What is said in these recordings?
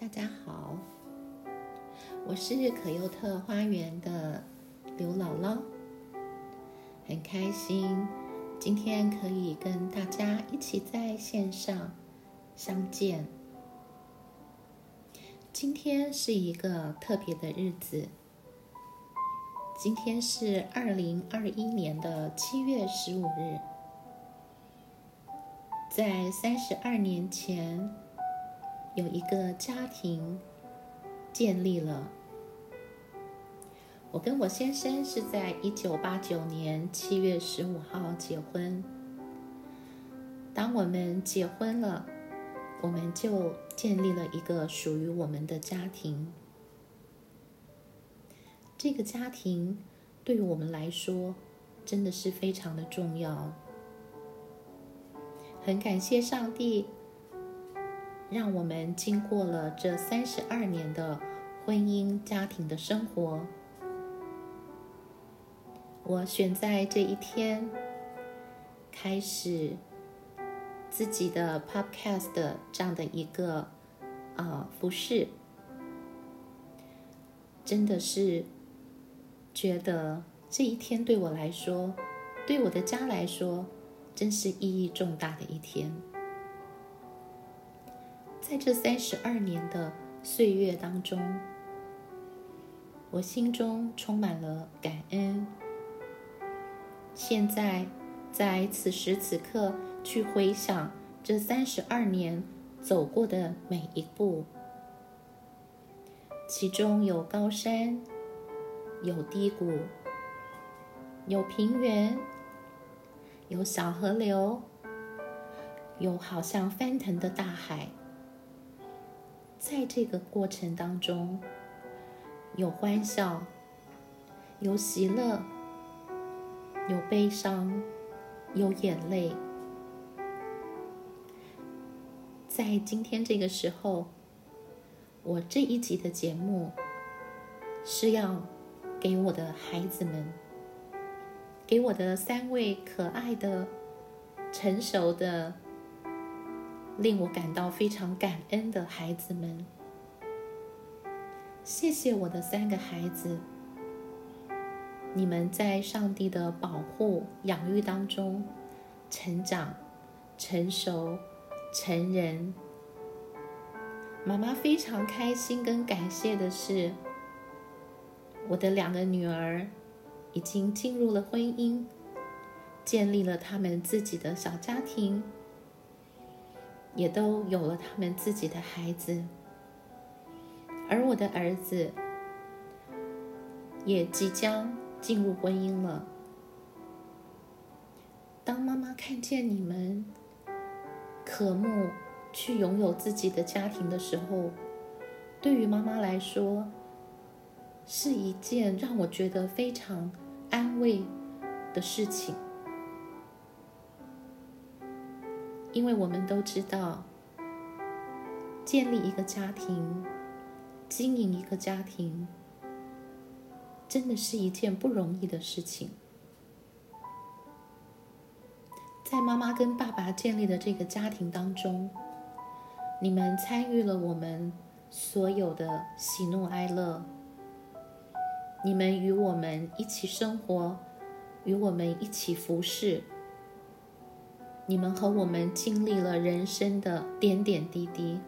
大家好，我是可优特花园的刘姥姥，很开心今天可以跟大家一起在线上相见。今天是一个特别的日子，今天是二零二一年的七月十五日，在三十二年前。有一个家庭建立了。我跟我先生是在一九八九年七月十五号结婚。当我们结婚了，我们就建立了一个属于我们的家庭。这个家庭对于我们来说真的是非常的重要。很感谢上帝。让我们经过了这三十二年的婚姻家庭的生活，我选在这一天开始自己的 podcast 这样的一个啊服饰，真的是觉得这一天对我来说，对我的家来说，真是意义重大的一天。在这三十二年的岁月当中，我心中充满了感恩。现在，在此时此刻去回想这三十二年走过的每一步，其中有高山，有低谷，有平原，有小河流，有好像翻腾的大海。在这个过程当中，有欢笑，有喜乐，有悲伤，有眼泪。在今天这个时候，我这一集的节目是要给我的孩子们，给我的三位可爱的、成熟的。令我感到非常感恩的孩子们，谢谢我的三个孩子，你们在上帝的保护、养育当中成长、成熟、成人。妈妈非常开心跟感谢的是，我的两个女儿已经进入了婚姻，建立了他们自己的小家庭。也都有了他们自己的孩子，而我的儿子也即将进入婚姻了。当妈妈看见你们渴慕去拥有自己的家庭的时候，对于妈妈来说，是一件让我觉得非常安慰的事情。因为我们都知道，建立一个家庭、经营一个家庭，真的是一件不容易的事情。在妈妈跟爸爸建立的这个家庭当中，你们参与了我们所有的喜怒哀乐，你们与我们一起生活，与我们一起服侍。你们和我们经历了人生的点点滴滴，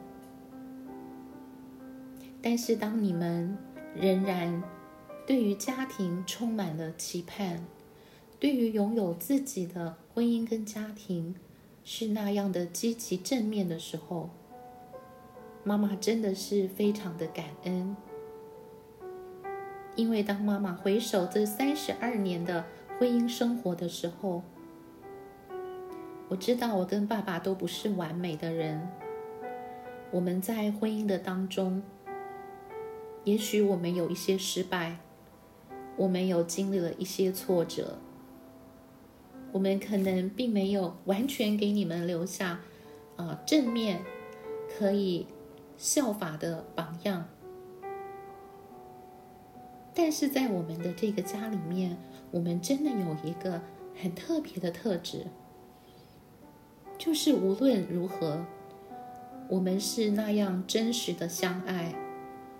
但是当你们仍然对于家庭充满了期盼，对于拥有自己的婚姻跟家庭是那样的积极正面的时候，妈妈真的是非常的感恩，因为当妈妈回首这三十二年的婚姻生活的时候。我知道我跟爸爸都不是完美的人。我们在婚姻的当中，也许我们有一些失败，我们有经历了一些挫折，我们可能并没有完全给你们留下啊正面可以效法的榜样。但是在我们的这个家里面，我们真的有一个很特别的特质。就是无论如何，我们是那样真实的相爱，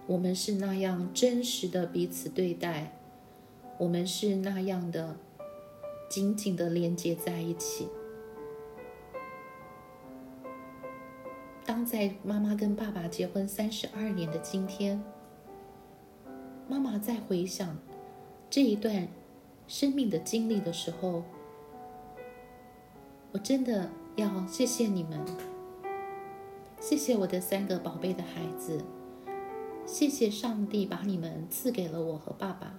我们是那样真实的彼此对待，我们是那样的紧紧的连接在一起。当在妈妈跟爸爸结婚三十二年的今天，妈妈在回想这一段生命的经历的时候，我真的要谢谢你们，谢谢我的三个宝贝的孩子，谢谢上帝把你们赐给了我和爸爸，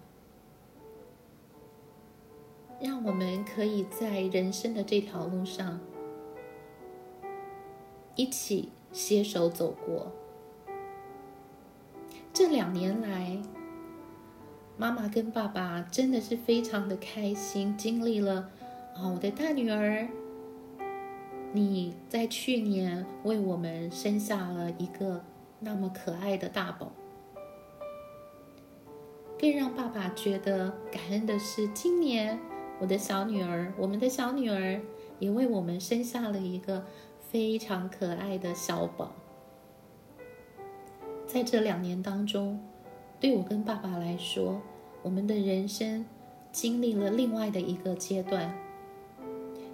让我们可以在人生的这条路上。一起携手走过。这两年来，妈妈跟爸爸真的是非常的开心，经历了啊，我的大女儿，你在去年为我们生下了一个那么可爱的大宝。更让爸爸觉得感恩的是，今年我的小女儿，我们的小女儿也为我们生下了一个。非常可爱的小宝，在这两年当中，对我跟爸爸来说，我们的人生经历了另外的一个阶段，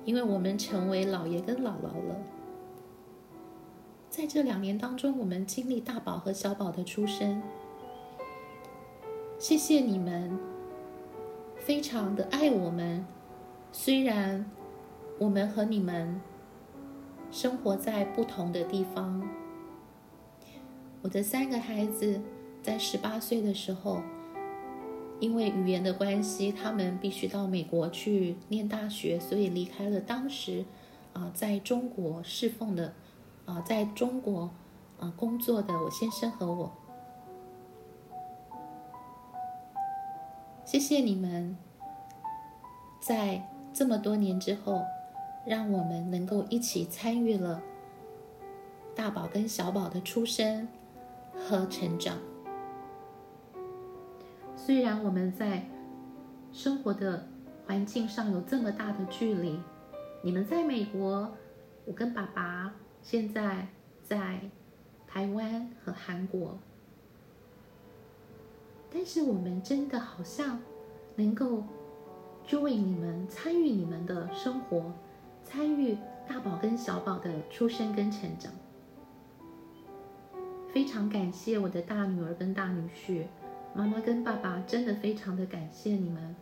因为我们成为姥爷跟姥姥了。在这两年当中，我们经历大宝和小宝的出生，谢谢你们，非常的爱我们，虽然我们和你们。生活在不同的地方。我的三个孩子在十八岁的时候，因为语言的关系，他们必须到美国去念大学，所以离开了当时啊在中国侍奉的啊在中国啊工作的我先生和我。谢谢你们，在这么多年之后。让我们能够一起参与了大宝跟小宝的出生和成长。虽然我们在生活的环境上有这么大的距离，你们在美国，我跟爸爸现在在台湾和韩国，但是我们真的好像能够 join 你们，参与你们的生活。参与大宝跟小宝的出生跟成长，非常感谢我的大女儿跟大女婿，妈妈跟爸爸真的非常的感谢你们，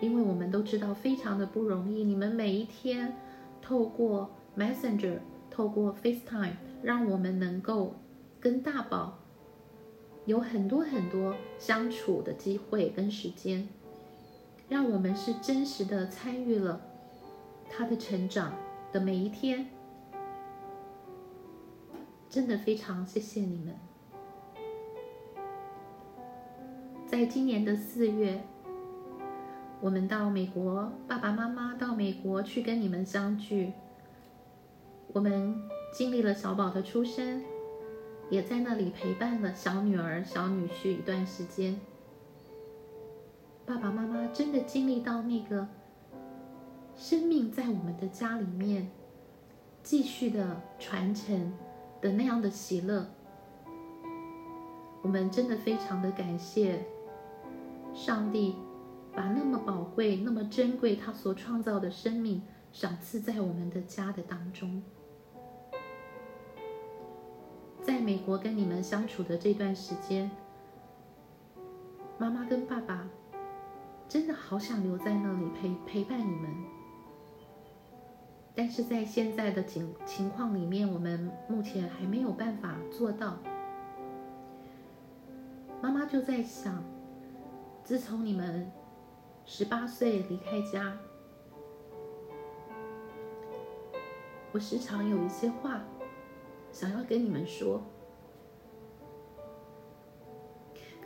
因为我们都知道非常的不容易，你们每一天透过 Messenger，透过 FaceTime，让我们能够跟大宝有很多很多相处的机会跟时间，让我们是真实的参与了。他的成长的每一天，真的非常谢谢你们。在今年的四月，我们到美国，爸爸妈妈到美国去跟你们相聚。我们经历了小宝的出生，也在那里陪伴了小女儿、小女婿一段时间。爸爸妈妈真的经历到那个。生命在我们的家里面继续的传承的那样的喜乐，我们真的非常的感谢上帝，把那么宝贵、那么珍贵他所创造的生命赏赐在我们的家的当中。在美国跟你们相处的这段时间，妈妈跟爸爸真的好想留在那里陪陪伴你们。但是在现在的情情况里面，我们目前还没有办法做到。妈妈就在想，自从你们十八岁离开家，我时常有一些话想要跟你们说，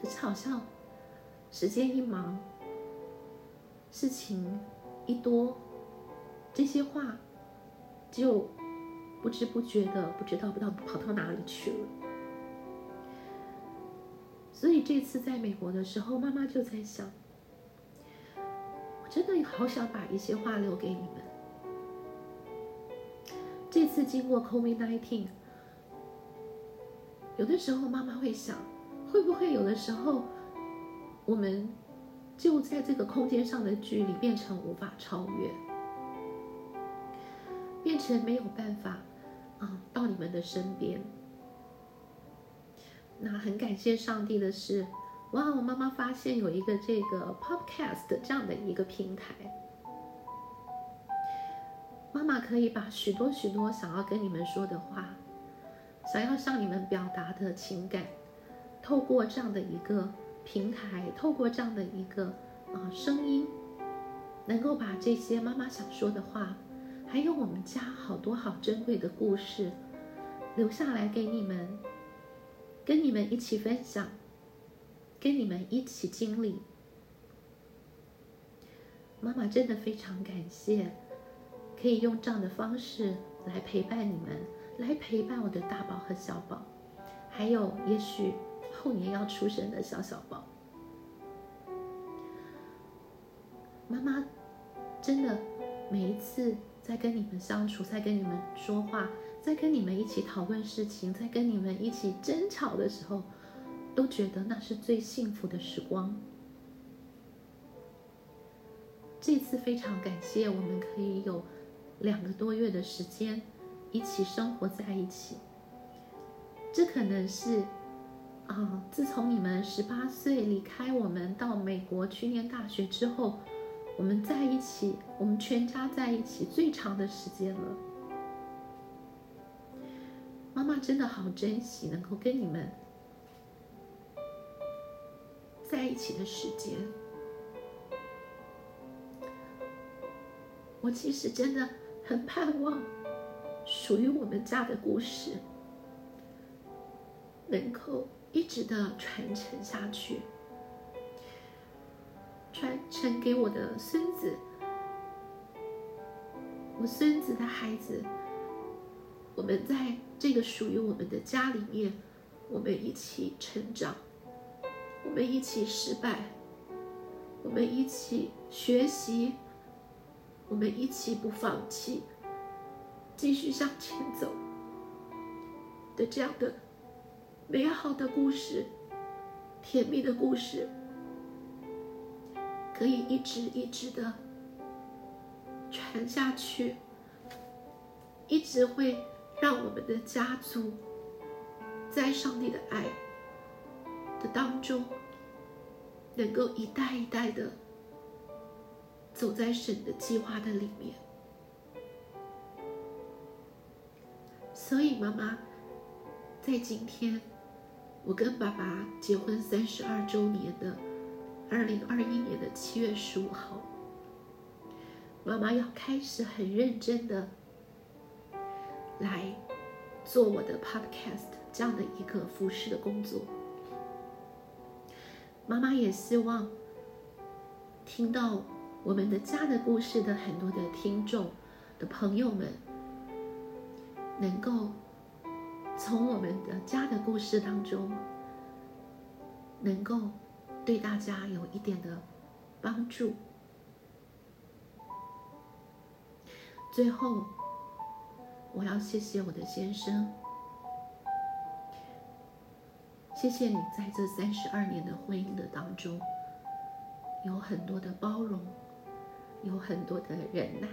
可是好像时间一忙，事情一多，这些话。就不知不觉的不知道不知道跑到哪里去了。所以这次在美国的时候，妈妈就在想，我真的好想把一些话留给你们。这次经过 COVID-19，有的时候妈妈会想，会不会有的时候我们就在这个空间上的距离变成无法超越，变成没有办法啊到你们的身边。那很感谢上帝的是，哇！我妈妈发现有一个这个 podcast 这样的一个平台，妈妈可以把许多许多想要跟你们说的话，想要向你们表达的情感，透过这样的一个平台，透过这样的一个啊声音，能够把这些妈妈想说的话，还有我们家好多好珍贵的故事，留下来给你们。跟你们一起分享，跟你们一起经历。妈妈真的非常感谢，可以用这样的方式来陪伴你们，来陪伴我的大宝和小宝，还有也许后年要出生的小小宝。妈妈真的每一次在跟你们相处，在跟你们说话。在跟你们一起讨论事情，在跟你们一起争吵的时候，都觉得那是最幸福的时光。这次非常感谢，我们可以有两个多月的时间一起生活在一起。这可能是啊，自从你们十八岁离开我们到美国去念大学之后，我们在一起，我们全家在一起最长的时间了。妈妈真的好珍惜能够跟你们在一起的时间。我其实真的很盼望属于我们家的故事能够一直的传承下去，传给我的孙子，我孙子的孩子。我们在这个属于我们的家里面，我们一起成长，我们一起失败，我们一起学习，我们一起不放弃，继续向前走的这样的美好的故事，甜蜜的故事，可以一直一直的传下去，一直会。让我们的家族在上帝的爱的当中，能够一代一代的走在神的计划的里面。所以，妈妈，在今天我跟爸爸结婚三十二周年的二零二一年的七月十五号，妈妈要开始很认真的。来做我的 podcast 这样的一个服饰的工作。妈妈也希望听到我们的家的故事的很多的听众的朋友们，能够从我们的家的故事当中，能够对大家有一点的帮助。最后。我要谢谢我的先生，谢谢你在这三十二年的婚姻的当中，有很多的包容，有很多的忍耐。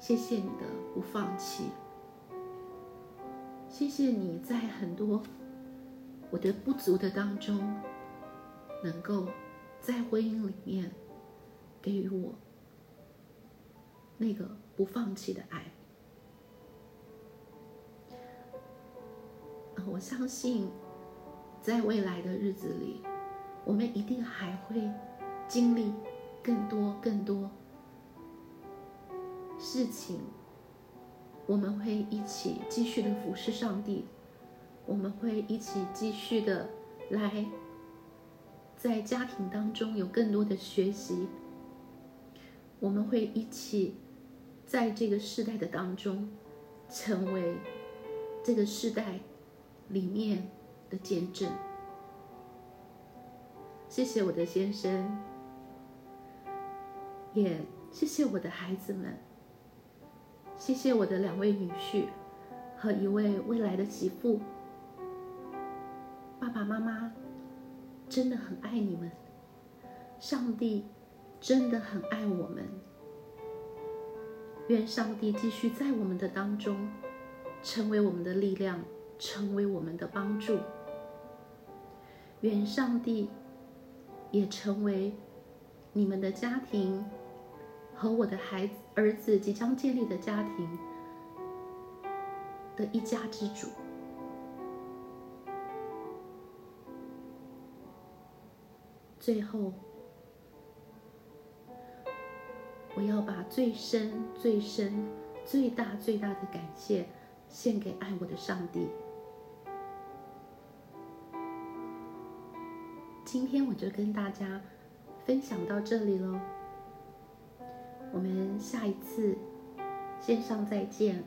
谢谢你的不放弃，谢谢你在很多我的不足的当中，能够在婚姻里面给予我那个不放弃的爱。我相信，在未来的日子里，我们一定还会经历更多更多事情。我们会一起继续的服侍上帝，我们会一起继续的来在家庭当中有更多的学习。我们会一起在这个时代的当中，成为这个时代。里面的见证，谢谢我的先生，也谢谢我的孩子们，谢谢我的两位女婿和一位未来的媳妇，爸妈妈真的很爱你们，上帝真的很爱我们。愿上帝继续在我们的当中，成为我们的力量，成为我们的帮助。愿上帝也成为你们的家庭和我的孩子、儿子即将建立的家庭的一家之主。最后，我要把最深、最深、最大、最大的感谢献给爱我的上帝。今天我就跟大家分享到这里喽，我们下一次线上再见。